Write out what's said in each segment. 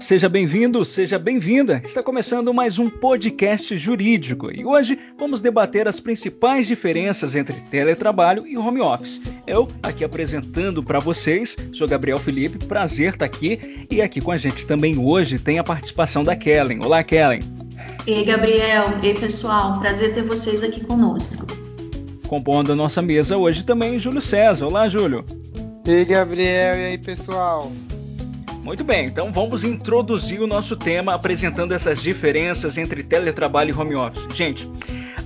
Seja bem-vindo, seja bem-vinda. Está começando mais um podcast jurídico e hoje vamos debater as principais diferenças entre teletrabalho e home office. Eu, aqui apresentando para vocês, sou Gabriel Felipe, prazer estar aqui e aqui com a gente também hoje tem a participação da Kellen. Olá, Kellen. Ei, Gabriel. Ei, pessoal. Prazer ter vocês aqui conosco. Compondo a nossa mesa hoje também Júlio César. Olá, Júlio. Ei, Gabriel. E aí, pessoal? Muito bem, então vamos introduzir o nosso tema apresentando essas diferenças entre teletrabalho e home office. Gente,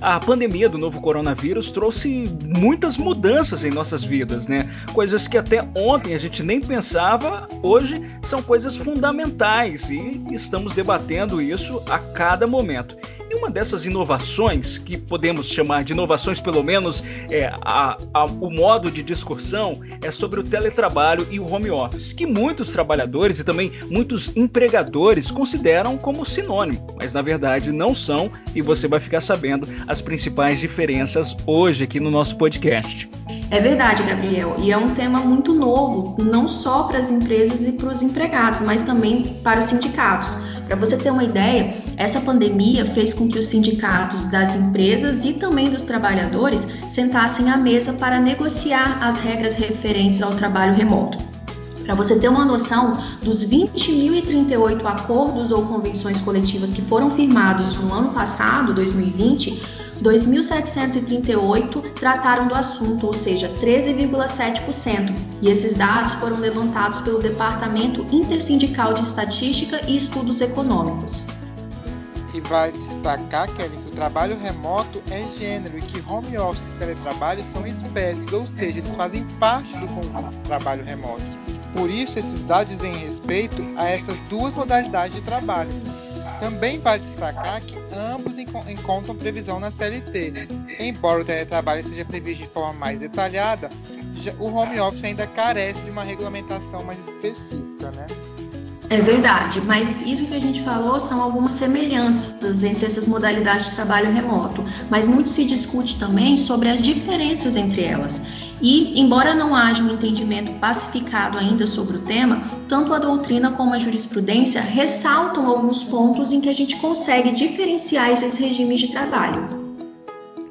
a pandemia do novo coronavírus trouxe muitas mudanças em nossas vidas, né? Coisas que até ontem a gente nem pensava, hoje são coisas fundamentais e estamos debatendo isso a cada momento. Uma dessas inovações, que podemos chamar de inovações, pelo menos é, a, a, o modo de discussão, é sobre o teletrabalho e o home office, que muitos trabalhadores e também muitos empregadores consideram como sinônimo, mas na verdade não são, e você vai ficar sabendo as principais diferenças hoje aqui no nosso podcast. É verdade, Gabriel, e é um tema muito novo, não só para as empresas e para os empregados, mas também para os sindicatos. Para você ter uma ideia, essa pandemia fez com que os sindicatos das empresas e também dos trabalhadores sentassem à mesa para negociar as regras referentes ao trabalho remoto. Para você ter uma noção, dos 20.038 acordos ou convenções coletivas que foram firmados no ano passado, 2020, 2.738 trataram do assunto, ou seja, 13,7%. E esses dados foram levantados pelo Departamento Intersindical de Estatística e Estudos Econômicos. E vai destacar, Kelly, que o trabalho remoto é gênero e que home office e teletrabalho são espécies, ou seja, eles fazem parte do conjunto do trabalho remoto. Por isso, esses dados dizem respeito a essas duas modalidades de trabalho. Também vale destacar que ambos encontram previsão na CLT. Embora o teletrabalho seja previsto de forma mais detalhada, o home office ainda carece de uma regulamentação mais específica, né? É verdade, mas isso que a gente falou são algumas semelhanças entre essas modalidades de trabalho remoto, mas muito se discute também sobre as diferenças entre elas. E, embora não haja um entendimento pacificado ainda sobre o tema, tanto a doutrina como a jurisprudência ressaltam alguns pontos em que a gente consegue diferenciar esses regimes de trabalho.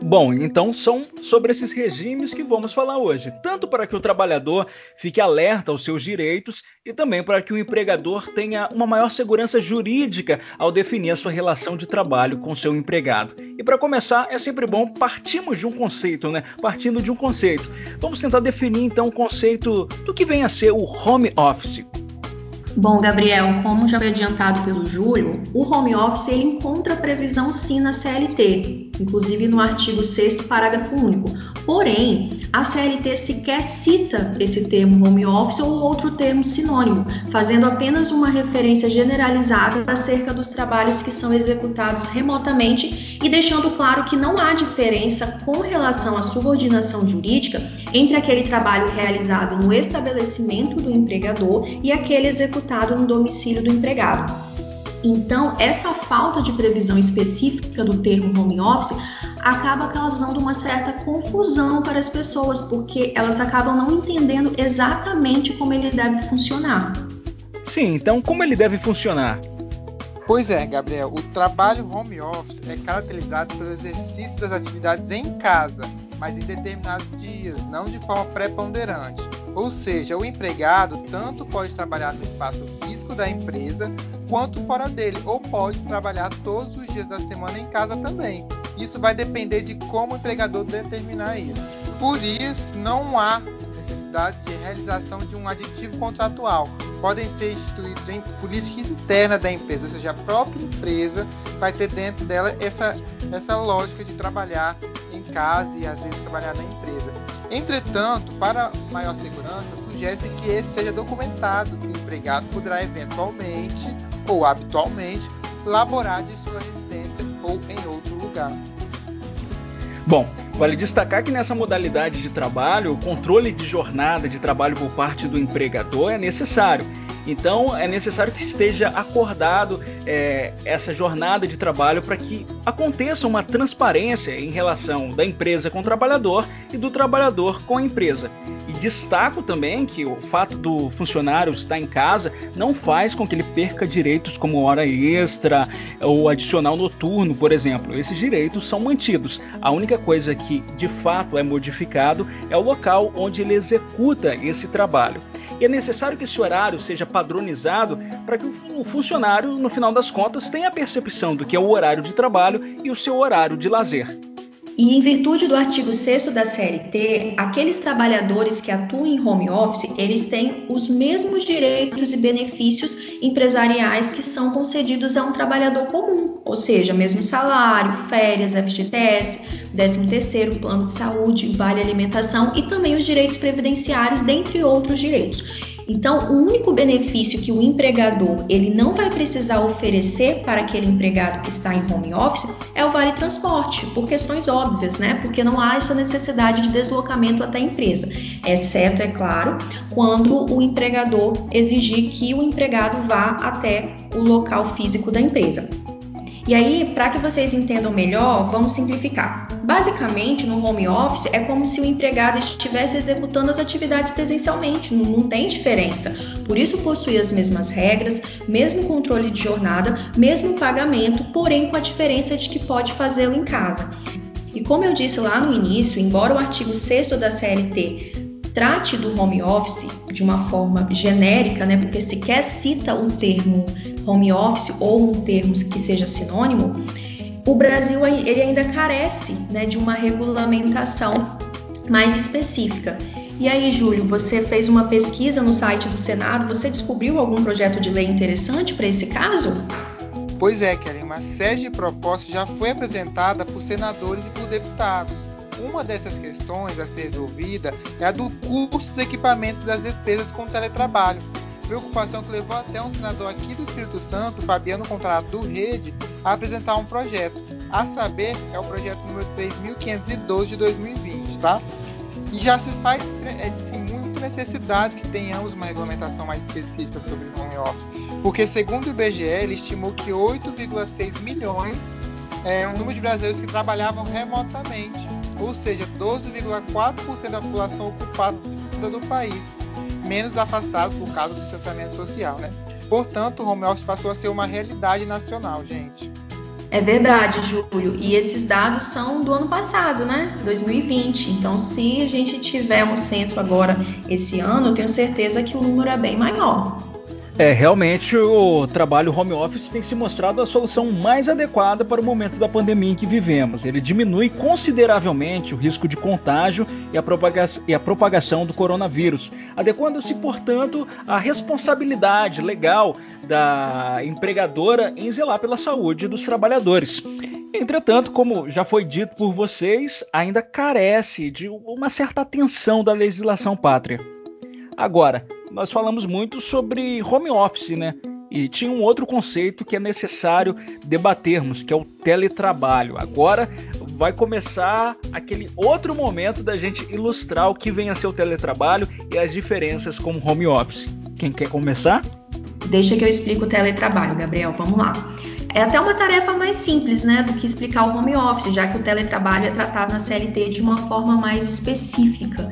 Bom, então são sobre esses regimes que vamos falar hoje, tanto para que o trabalhador fique alerta aos seus direitos e também para que o empregador tenha uma maior segurança jurídica ao definir a sua relação de trabalho com seu empregado. E para começar, é sempre bom partirmos de um conceito, né? Partindo de um conceito. Vamos tentar definir então o conceito do que vem a ser o home office. Bom, Gabriel, como já foi adiantado pelo Júlio, o home office ele encontra previsão sim na CLT, inclusive no artigo 6 parágrafo único. Porém, a CLT sequer cita esse termo home office ou outro termo sinônimo, fazendo apenas uma referência generalizada acerca dos trabalhos que são executados remotamente e deixando claro que não há diferença com relação à subordinação jurídica entre aquele trabalho realizado no estabelecimento do empregador e aquele executado no domicílio do empregado. Então, essa falta de previsão específica do termo home office acaba causando uma certa confusão para as pessoas, porque elas acabam não entendendo exatamente como ele deve funcionar. Sim, então como ele deve funcionar? Pois é, Gabriel, o trabalho home office é caracterizado pelo exercício das atividades em casa, mas em determinados dias, não de forma preponderante. Ou seja, o empregado tanto pode trabalhar no espaço físico da empresa quanto fora dele, ou pode trabalhar todos os dias da semana em casa também. Isso vai depender de como o empregador determinar isso. Por isso, não há necessidade de realização de um aditivo contratual. Podem ser instituídos em política interna da empresa, ou seja, a própria empresa vai ter dentro dela essa, essa lógica de trabalhar em casa e às vezes trabalhar na empresa. Entretanto, para maior segurança, sugere-se que esse seja documentado, que o empregado poderá eventualmente ou habitualmente laborar de sua residência ou em outro lugar. Bom, vale destacar que nessa modalidade de trabalho, o controle de jornada de trabalho por parte do empregador é necessário. Então, é necessário que esteja acordado é, essa jornada de trabalho para que aconteça uma transparência em relação da empresa com o trabalhador e do trabalhador com a empresa. E destaco também que o fato do funcionário estar em casa não faz com que ele perca direitos como hora extra ou adicional noturno, por exemplo. Esses direitos são mantidos. A única coisa que de fato é modificado é o local onde ele executa esse trabalho. E é necessário que esse horário seja padronizado para que o funcionário, no final das contas, tenha a percepção do que é o horário de trabalho e o seu horário de lazer. E em virtude do artigo 6 da CLT, aqueles trabalhadores que atuam em home office, eles têm os mesmos direitos e benefícios empresariais que são concedidos a um trabalhador comum, ou seja, mesmo salário, férias, FGTS, 13º, plano de saúde, vale alimentação e também os direitos previdenciários, dentre outros direitos. Então, o único benefício que o empregador ele não vai precisar oferecer para aquele empregado que está em home office é o vale transporte, por questões óbvias, né? Porque não há essa necessidade de deslocamento até a empresa, exceto, é claro, quando o empregador exigir que o empregado vá até o local físico da empresa. E aí, para que vocês entendam melhor, vamos simplificar. Basicamente, no home office é como se o empregado estivesse executando as atividades presencialmente, não, tem diferença. Por isso possui as mesmas regras, mesmo controle de jornada, mesmo pagamento, porém com a diferença de que pode fazê-lo em casa. E como eu disse lá no início, embora o artigo 6 da CLT trate do home office de uma forma genérica, né, porque sequer cita o termo home office ou um termo que seja sinônimo, o Brasil ele ainda carece né, de uma regulamentação mais específica. E aí, Júlio, você fez uma pesquisa no site do Senado, você descobriu algum projeto de lei interessante para esse caso? Pois é, Kellen, uma série de propostas já foi apresentada por senadores e por deputados. Uma dessas questões a ser resolvida é a do custo dos equipamentos das despesas com teletrabalho, preocupação que levou até um senador aqui do Espírito Santo, Fabiano Contrato do Rede, a apresentar um projeto. A saber, é o projeto número 3512 de 2020, tá? E já se faz é sim, muita necessidade que tenhamos uma regulamentação mais específica sobre o home office, porque segundo o IBGE, ele estimou que 8,6 milhões é o número de brasileiros que trabalhavam remotamente, ou seja, 12,4% da população ocupada do país menos afastados por causa do distanciamento social, né? Portanto, o home office passou a ser uma realidade nacional, gente. É verdade, Júlio. E esses dados são do ano passado, né? 2020. Então, se a gente tiver um censo agora esse ano, eu tenho certeza que o número é bem maior. É, realmente o trabalho home office tem se mostrado a solução mais adequada para o momento da pandemia em que vivemos. Ele diminui consideravelmente o risco de contágio e a, propaga e a propagação do coronavírus, adequando-se, portanto, à responsabilidade legal da empregadora em zelar pela saúde dos trabalhadores. Entretanto, como já foi dito por vocês, ainda carece de uma certa atenção da legislação pátria. Agora, nós falamos muito sobre home office, né? E tinha um outro conceito que é necessário debatermos, que é o teletrabalho. Agora vai começar aquele outro momento da gente ilustrar o que vem a ser o teletrabalho e as diferenças com o home office. Quem quer começar? Deixa que eu explico o teletrabalho, Gabriel. Vamos lá. É até uma tarefa mais simples, né, do que explicar o home office, já que o teletrabalho é tratado na CLT de uma forma mais específica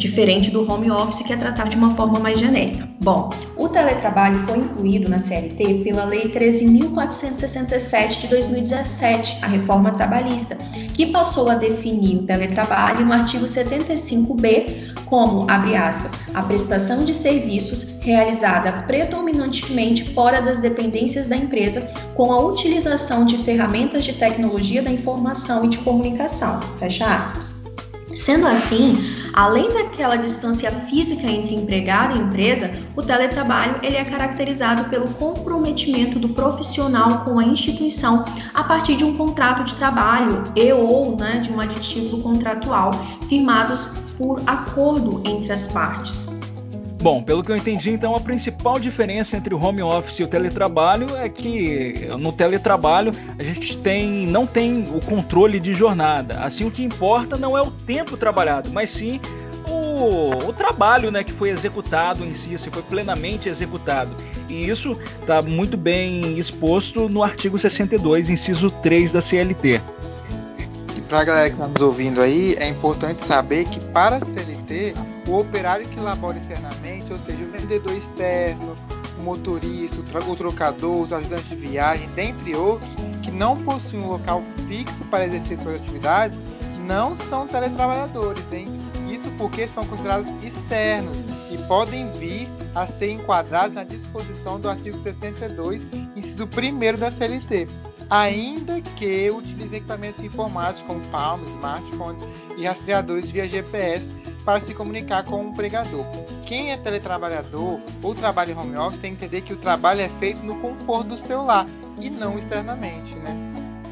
diferente do home office, que é tratado de uma forma mais genérica. Bom, o teletrabalho foi incluído na CLT pela Lei 13.467 de 2017, a reforma trabalhista, que passou a definir o teletrabalho no artigo 75b como, abre aspas, a prestação de serviços realizada predominantemente fora das dependências da empresa com a utilização de ferramentas de tecnologia da informação e de comunicação, fecha aspas. Sendo assim, além daquela distância física entre empregado e empresa, o teletrabalho ele é caracterizado pelo comprometimento do profissional com a instituição a partir de um contrato de trabalho e ou né, de um aditivo contratual firmados por acordo entre as partes. Bom, pelo que eu entendi, então a principal diferença entre o home office e o teletrabalho é que no teletrabalho a gente tem, não tem o controle de jornada. Assim, o que importa não é o tempo trabalhado, mas sim o, o trabalho né, que foi executado em si, se foi plenamente executado. E isso está muito bem exposto no artigo 62, inciso 3 da CLT. E para a galera que está nos ouvindo aí, é importante saber que para a CLT, o operário que labora externamente, vendedor externo, o motorista, o trocador, os ajudantes de viagem, dentre outros, que não possuem um local fixo para exercer suas atividades, não são teletrabalhadores, hein? Isso porque são considerados externos e podem vir a ser enquadrados na disposição do artigo 62, inciso 1 da CLT, ainda que utilizem equipamentos informáticos como palmas, smartphones e rastreadores via GPS para se comunicar com o empregador. Quem é teletrabalhador ou trabalha em home office tem que entender que o trabalho é feito no conforto do seu lar e não externamente, né?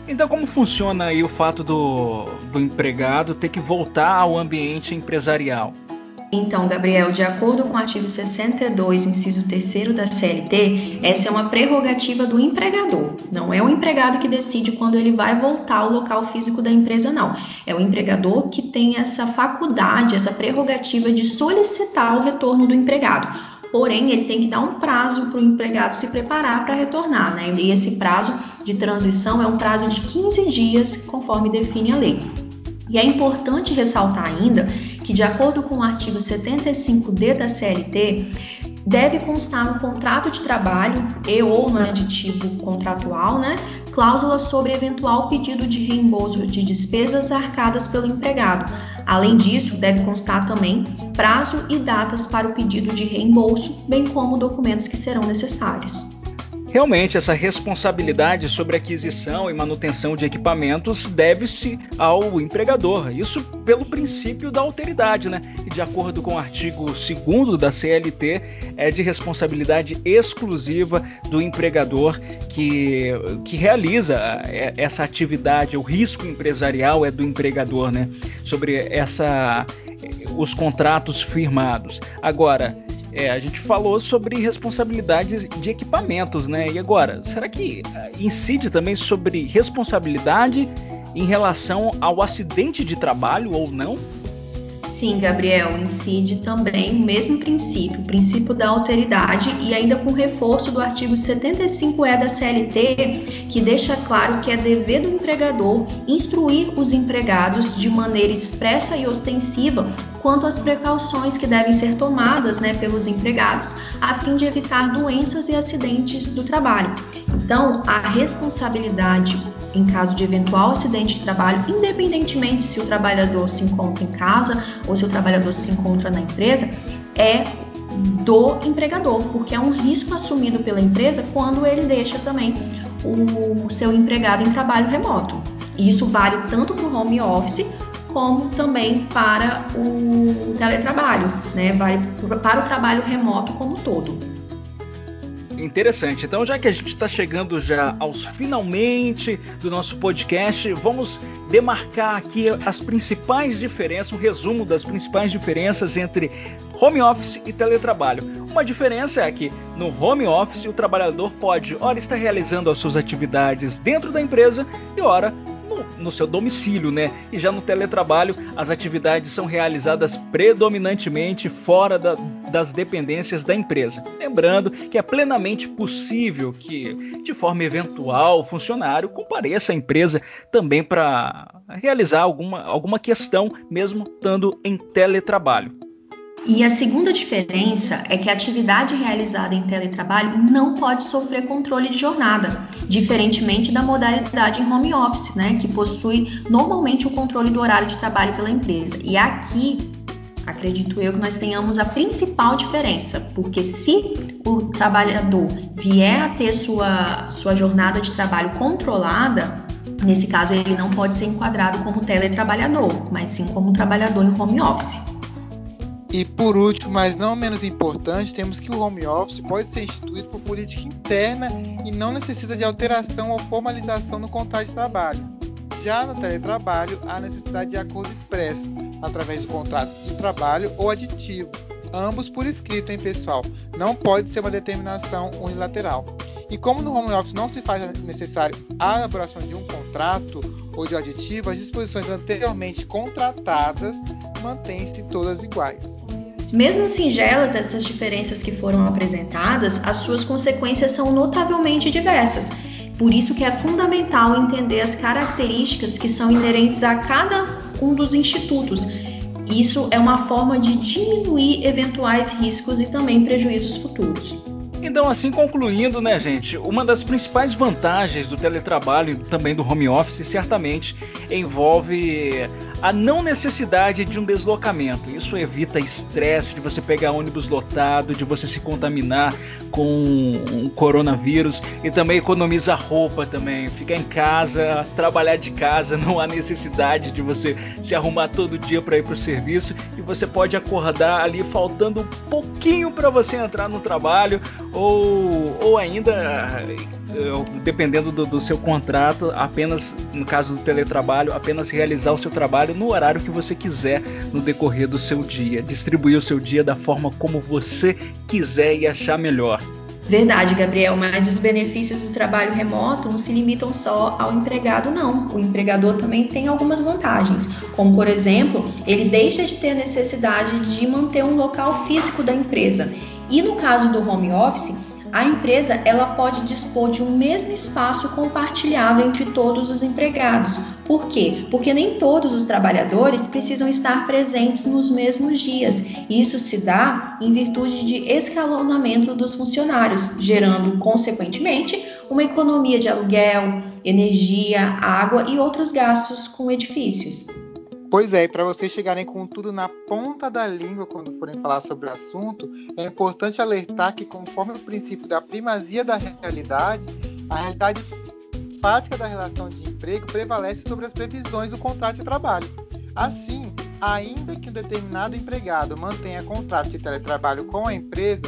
Então, como funciona aí o fato do, do empregado ter que voltar ao ambiente empresarial? Então, Gabriel, de acordo com o artigo 62, inciso 3 da CLT, essa é uma prerrogativa do empregador. Não é o empregado que decide quando ele vai voltar ao local físico da empresa, não. É o empregador que tem essa faculdade, essa prerrogativa de solicitar o retorno do empregado. Porém, ele tem que dar um prazo para o empregado se preparar para retornar, né? E esse prazo de transição é um prazo de 15 dias, conforme define a lei. E é importante ressaltar ainda que, de acordo com o artigo 75D da CLT, deve constar no contrato de trabalho e ou no aditivo contratual, né, cláusula sobre eventual pedido de reembolso de despesas arcadas pelo empregado. Além disso, deve constar também prazo e datas para o pedido de reembolso, bem como documentos que serão necessários. Realmente, essa responsabilidade sobre aquisição e manutenção de equipamentos deve-se ao empregador. Isso pelo princípio da alteridade, né? E de acordo com o artigo 2 da CLT, é de responsabilidade exclusiva do empregador que, que realiza é, essa atividade. O risco empresarial é do empregador, né? Sobre essa, os contratos firmados. Agora, é, a gente falou sobre responsabilidade de equipamentos, né? E agora, será que eh, incide também sobre responsabilidade em relação ao acidente de trabalho ou não? Sim, Gabriel, incide também o mesmo princípio, o princípio da alteridade e ainda com reforço do artigo 75E da CLT, que deixa claro que é dever do empregador instruir os empregados de maneira expressa e ostensiva quanto às precauções que devem ser tomadas né, pelos empregados a fim de evitar doenças e acidentes do trabalho. Então, a responsabilidade em caso de eventual acidente de trabalho, independentemente se o trabalhador se encontra em casa ou se o trabalhador se encontra na empresa, é do empregador, porque é um risco assumido pela empresa quando ele deixa também o seu empregado em trabalho remoto. Isso vale tanto para o home office como também para o teletrabalho, né? Vale para o trabalho remoto como todo. Interessante. Então, já que a gente está chegando já aos finalmente do nosso podcast, vamos demarcar aqui as principais diferenças, um resumo das principais diferenças entre home office e teletrabalho. Uma diferença é que no home office o trabalhador pode, ora, estar realizando as suas atividades dentro da empresa e, ora, no seu domicílio, né? E já no teletrabalho, as atividades são realizadas predominantemente fora da, das dependências da empresa. Lembrando que é plenamente possível que, de forma eventual, o funcionário compareça à empresa também para realizar alguma, alguma questão, mesmo estando em teletrabalho. E a segunda diferença é que a atividade realizada em teletrabalho não pode sofrer controle de jornada, diferentemente da modalidade em home office, né, que possui normalmente o controle do horário de trabalho pela empresa. E aqui, acredito eu que nós tenhamos a principal diferença, porque se o trabalhador vier a ter sua, sua jornada de trabalho controlada, nesse caso ele não pode ser enquadrado como teletrabalhador, mas sim como trabalhador em home office. E por último, mas não menos importante, temos que o home office pode ser instituído por política interna e não necessita de alteração ou formalização no contrato de trabalho. Já no teletrabalho, há necessidade de acordo expresso, através do contrato de trabalho ou aditivo, ambos por escrito, hein, pessoal? Não pode ser uma determinação unilateral. E como no home office não se faz necessário a elaboração de um contrato ou de aditivo, as disposições anteriormente contratadas mantêm-se todas iguais. Mesmo singelas essas diferenças que foram apresentadas, as suas consequências são notavelmente diversas. Por isso que é fundamental entender as características que são inerentes a cada um dos institutos. Isso é uma forma de diminuir eventuais riscos e também prejuízos futuros. Então, assim concluindo, né, gente, uma das principais vantagens do teletrabalho e também do home office certamente envolve a não necessidade de um deslocamento. Isso evita estresse de você pegar ônibus lotado, de você se contaminar com um coronavírus e também economiza roupa também. Ficar em casa, trabalhar de casa, não há necessidade de você se arrumar todo dia para ir para o serviço e você pode acordar ali faltando um pouquinho para você entrar no trabalho ou, ou ainda dependendo do, do, seu contrato, apenas, no caso do teletrabalho, apenas realizar o seu trabalho no horário que você quiser no decorrer do seu dia. Distribuir o seu dia da forma como você quiser e achar melhor. Verdade, Gabriel, mas os benefícios do trabalho remoto não se limitam só ao empregado, não. O empregador também tem algumas vantagens, como, por exemplo, ele deixa de ter a necessidade de manter um local físico da empresa. E no caso do home office, a empresa ela pode dispor de um mesmo espaço compartilhado entre todos os empregados. Por quê? Porque nem todos os trabalhadores precisam estar presentes nos mesmos dias. Isso se dá em virtude de escalonamento dos funcionários, gerando, consequentemente, uma economia de aluguel, energia, água e outros gastos com edifícios. Pois é, para vocês chegarem com tudo na ponta da língua quando forem falar sobre o assunto, é importante alertar que, conforme o princípio da primazia da realidade, a realidade prática da relação de emprego prevalece sobre as previsões do contrato de trabalho. Assim, ainda que um determinado empregado mantenha contrato de teletrabalho com a empresa,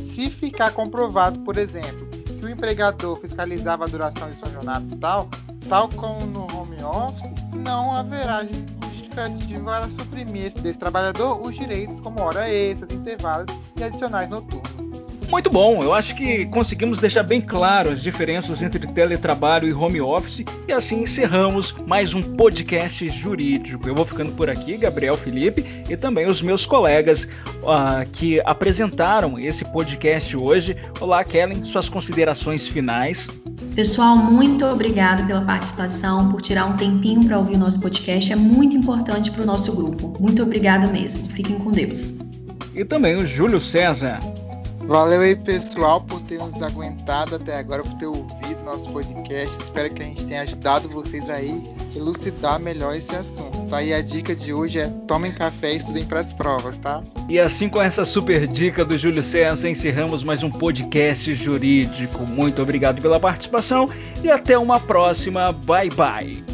se ficar comprovado, por exemplo, que o empregador fiscalizava a duração de sua jornada tal, tal como no home office, não haverá justificativa para suprimir desse trabalhador os direitos como hora extras, intervalos e adicionais noturnos. Muito bom, eu acho que conseguimos deixar bem claro as diferenças entre teletrabalho e home office e assim encerramos mais um podcast jurídico. Eu vou ficando por aqui, Gabriel Felipe, e também os meus colegas uh, que apresentaram esse podcast hoje. Olá, Kellen, suas considerações finais. Pessoal, muito obrigado pela participação, por tirar um tempinho para ouvir o nosso podcast. É muito importante para o nosso grupo. Muito obrigada mesmo. Fiquem com Deus. E também o Júlio César. Valeu aí, pessoal, por ter nos aguentado até agora, por ter ouvido nosso podcast. Espero que a gente tenha ajudado vocês aí a elucidar melhor esse assunto. Tá? E a dica de hoje é tomem café e estudem para as provas, tá? E assim com essa super dica do Júlio César, encerramos mais um podcast jurídico. Muito obrigado pela participação e até uma próxima. Bye bye.